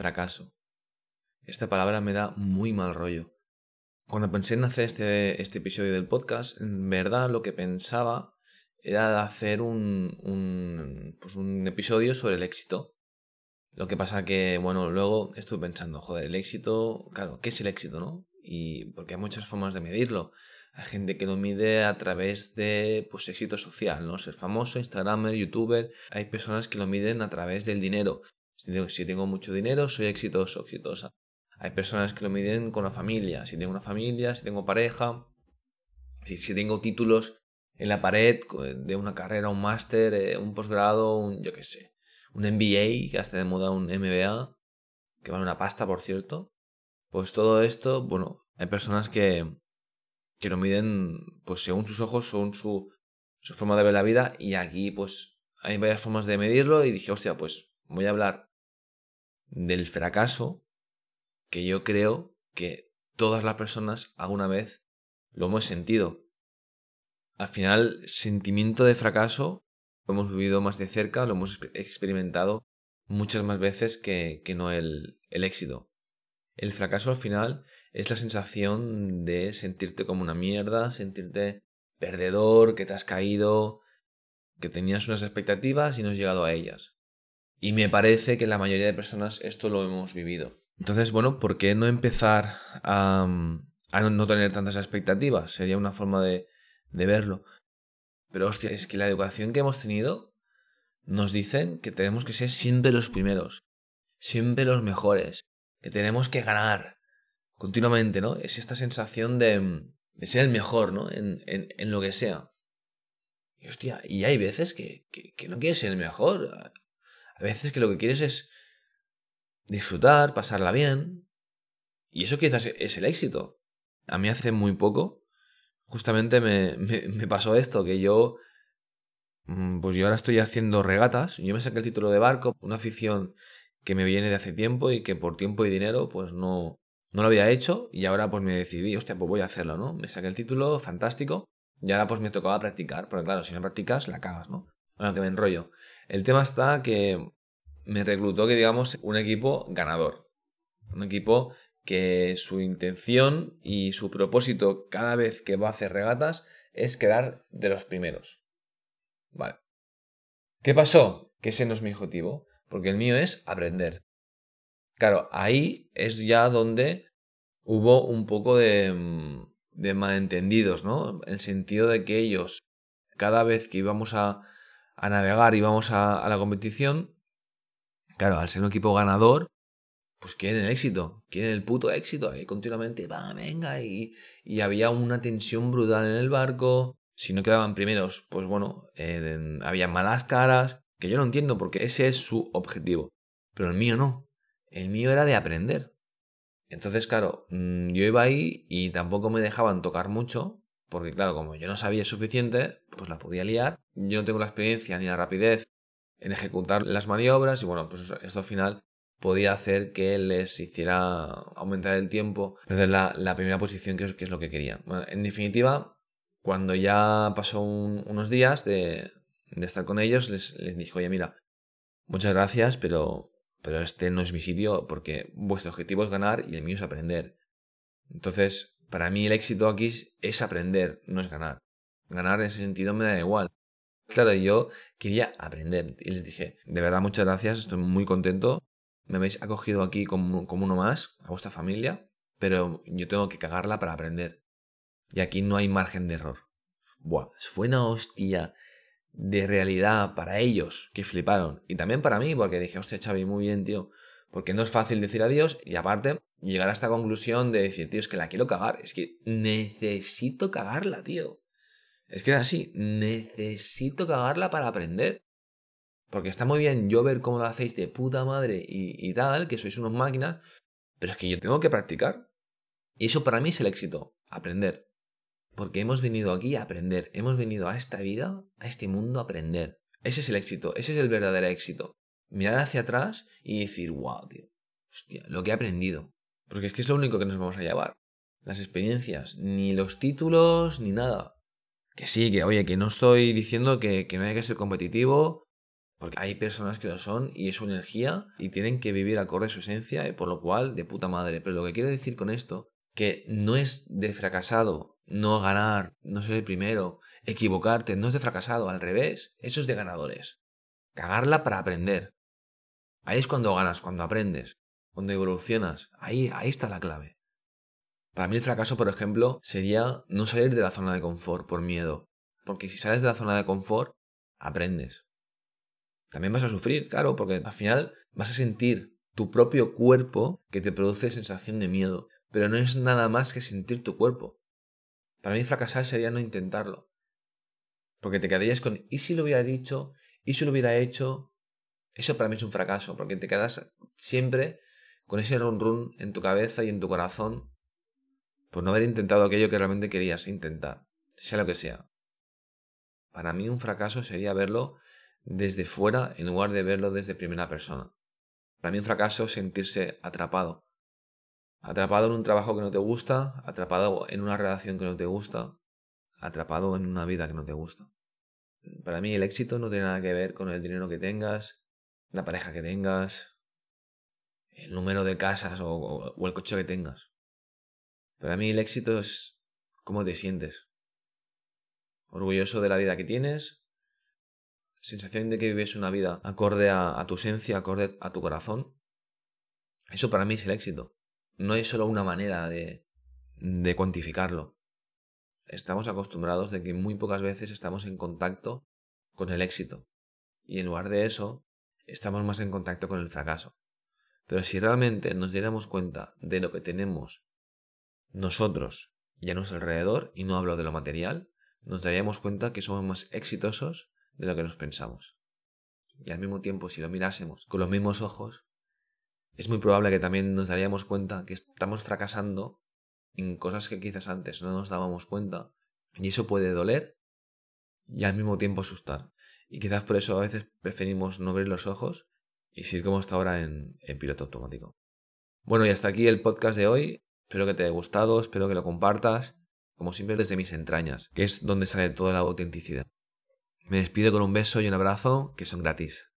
fracaso. Esta palabra me da muy mal rollo. Cuando pensé en hacer este, este episodio del podcast, en verdad lo que pensaba era hacer un, un, pues un episodio sobre el éxito. Lo que pasa que, bueno, luego estuve pensando, joder, el éxito, claro, ¿qué es el éxito, no? Y porque hay muchas formas de medirlo. Hay gente que lo mide a través de, pues, éxito social, ¿no? Ser famoso, Instagramer, YouTuber. Hay personas que lo miden a través del dinero. Si tengo, mucho dinero, soy exitoso, exitosa. Hay personas que lo miden con la familia. Si tengo una familia, si tengo pareja, si, si tengo títulos en la pared de una carrera, un máster, eh, un posgrado, un, yo qué sé, un MBA, que hasta de moda un MBA, que vale una pasta, por cierto. Pues todo esto, bueno, hay personas que, que lo miden pues según sus ojos, según su, su forma de ver la vida, y aquí pues hay varias formas de medirlo y dije, hostia, pues voy a hablar del fracaso que yo creo que todas las personas alguna vez lo hemos sentido al final, sentimiento de fracaso lo hemos vivido más de cerca, lo hemos experimentado muchas más veces que, no el, el éxito. El fracaso al final es la sensación de sentirte como una mierda, sentirte perdedor, que te has caído, que tenías unas expectativas y no has llegado a ellas. Y me parece que la mayoría de personas esto lo hemos vivido. Entonces, bueno, ¿por qué no empezar a, a no tener tantas expectativas? Sería una forma de, de verlo. Pero hostia, es que la educación que hemos tenido nos dicen que tenemos que ser siempre los primeros, siempre los mejores, que tenemos que ganar continuamente, ¿no? Es esta sensación de, de ser el mejor, ¿no? En, en, en, lo que sea. Y hostia, y hay veces que, que, que no quieres ser el mejor. A veces que lo que quieres es disfrutar, pasarla bien. Y eso quizás es el éxito. A mí hace muy poco justamente me, me, pasó esto, que yo, mm, pues yo ahora estoy haciendo regatas, yo me saqué el título de barco, una afición que me viene de hace tiempo y que por tiempo y dinero pues no, no lo había hecho y ahora pues me decidí, hostia, pues voy a hacerlo, ¿no? Me saqué el título, fantástico, y ahora pues me tocaba practicar, porque claro, si no practicas, la cagas, ¿no? Bueno, que me enrollo. El tema está que me reclutó, que digamos, un equipo ganador. Un equipo que su intención y su propósito cada vez que va a hacer regatas es quedar de los primeros. Vale. ¿Qué pasó? Que ese no es mi objetivo, porque el mío es aprender. Claro, ahí es ya donde hubo un poco de, mm, de malentendidos, ¿no? En el sentido de que ellos, cada vez que íbamos a, a navegar, íbamos a, a la competición, claro, al ser un equipo ganador, pues quieren el éxito, quieren el puto éxito, y continuamente, va, venga, y, y, había una tensión brutal en el barco, si no quedaban primeros, pues bueno, eh, había malas caras, que yo no entiendo porque ese es su objetivo, pero el mío no, el mío era de aprender. Entonces, claro, mm, yo iba ahí y tampoco me dejaban tocar mucho, porque claro, como yo no sabía suficiente, pues la podía liar, yo no tengo la experiencia ni la rapidez en ejecutar las maniobras y bueno, pues esto al final podía hacer que les hiciera aumentar el tiempo, desde la, la primera posición que es, lo que querían. en definitiva, cuando ya pasó unos días de, de, estar con ellos, les, les dije, oye, mira, muchas gracias, pero, pero este no es mi sitio porque vuestro objetivo es ganar y el mío es aprender. Entonces, para mí el éxito aquí es aprender, no es ganar. Ganar en ese sentido me da igual. Claro, yo quería aprender y les dije, de verdad muchas gracias, estoy muy contento, me habéis acogido aquí como, como uno más, a vuestra familia, pero yo tengo que cagarla para aprender. Y aquí no hay margen de error. Buah, fue una hostia de realidad para ellos que fliparon. Y también para mí, porque dije, hostia, Xavi, muy bien, tío. Porque no es fácil decir adiós y aparte llegar a esta conclusión de decir, tío, es que la quiero cagar. Es que necesito cagarla, tío. Es que era así, necesito cagarla para aprender. Porque está muy bien yo ver cómo lo hacéis de puta madre y, tal, que sois unos máquinas, pero es que yo tengo que practicar. Y eso para mí es el éxito, aprender. Porque hemos venido aquí a aprender, hemos venido a esta vida, a este mundo a aprender. Ese es el éxito, ese es el verdadero éxito. Mirar hacia atrás y decir, wow, tío, hostia, lo que he aprendido. Porque es que es lo único que nos vamos a llevar. Las experiencias, ni los títulos, ni nada. Que sí, que oye, que no estoy diciendo que, que no hay que ser competitivo, Porque hay personas que lo son y es su energía y tienen que vivir acorde a su esencia y por lo cual de puta madre. Pero lo que quiero decir con esto, que no es de fracasado no ganar, no ser el primero, equivocarte, no es de fracasado, al revés, eso es de ganadores. Cagarla para aprender. Ahí es cuando ganas, cuando aprendes, cuando evolucionas. Ahí, ahí está la clave. Para mí el fracaso, por ejemplo, sería no salir de la zona de confort por miedo. Porque si sales de la zona de confort, aprendes. También vas a sufrir, claro, porque al final vas a sentir tu propio cuerpo que te produce sensación de miedo, pero no es nada más que sentir tu cuerpo. Para mí fracasar sería no intentarlo. Porque te quedarías con, ¿y si lo hubiera dicho? ¿Y si lo hubiera hecho? Eso para mí es un fracaso, porque te quedas siempre con ese run run en tu cabeza y en tu corazón por no haber intentado aquello que realmente querías intentar, sea lo que sea. Para mí un fracaso sería verlo desde fuera en lugar de verlo desde primera persona. Para mí un fracaso es sentirse atrapado. Atrapado en un trabajo que no te gusta, atrapado en una relación que no te gusta, atrapado en una vida que no te gusta. Para mí el éxito no tiene nada que ver con el dinero que tengas, la pareja que tengas, el número de casas o, el coche que tengas. Para mí el éxito es cómo te sientes. Orgulloso de la vida que tienes, sensación de que vives una vida acorde a, tu esencia, acorde a tu corazón, eso para mí es el éxito. No es solo una manera de, de cuantificarlo. Estamos acostumbrados de que muy pocas veces estamos en contacto con el éxito. Y en lugar de eso, estamos más en contacto con el fracaso. Pero si realmente nos diéramos cuenta de lo que tenemos nosotros y a nuestro alrededor, y no hablo de lo material, nos daríamos cuenta que somos más exitosos de lo que nos pensamos. Y al mismo tiempo, si lo mirásemos con los mismos ojos, es muy probable que también nos daríamos cuenta que estamos fracasando en cosas que quizás antes no nos dábamos cuenta. Y eso puede doler y al mismo tiempo asustar. Y quizás por eso a veces preferimos no abrir los ojos y seguir como está ahora en, en piloto automático. Bueno, y hasta aquí el podcast de hoy. Espero que te haya gustado, espero que lo compartas, como siempre desde mis entrañas, que es donde sale toda la autenticidad. Me despido con un beso y un abrazo que son gratis.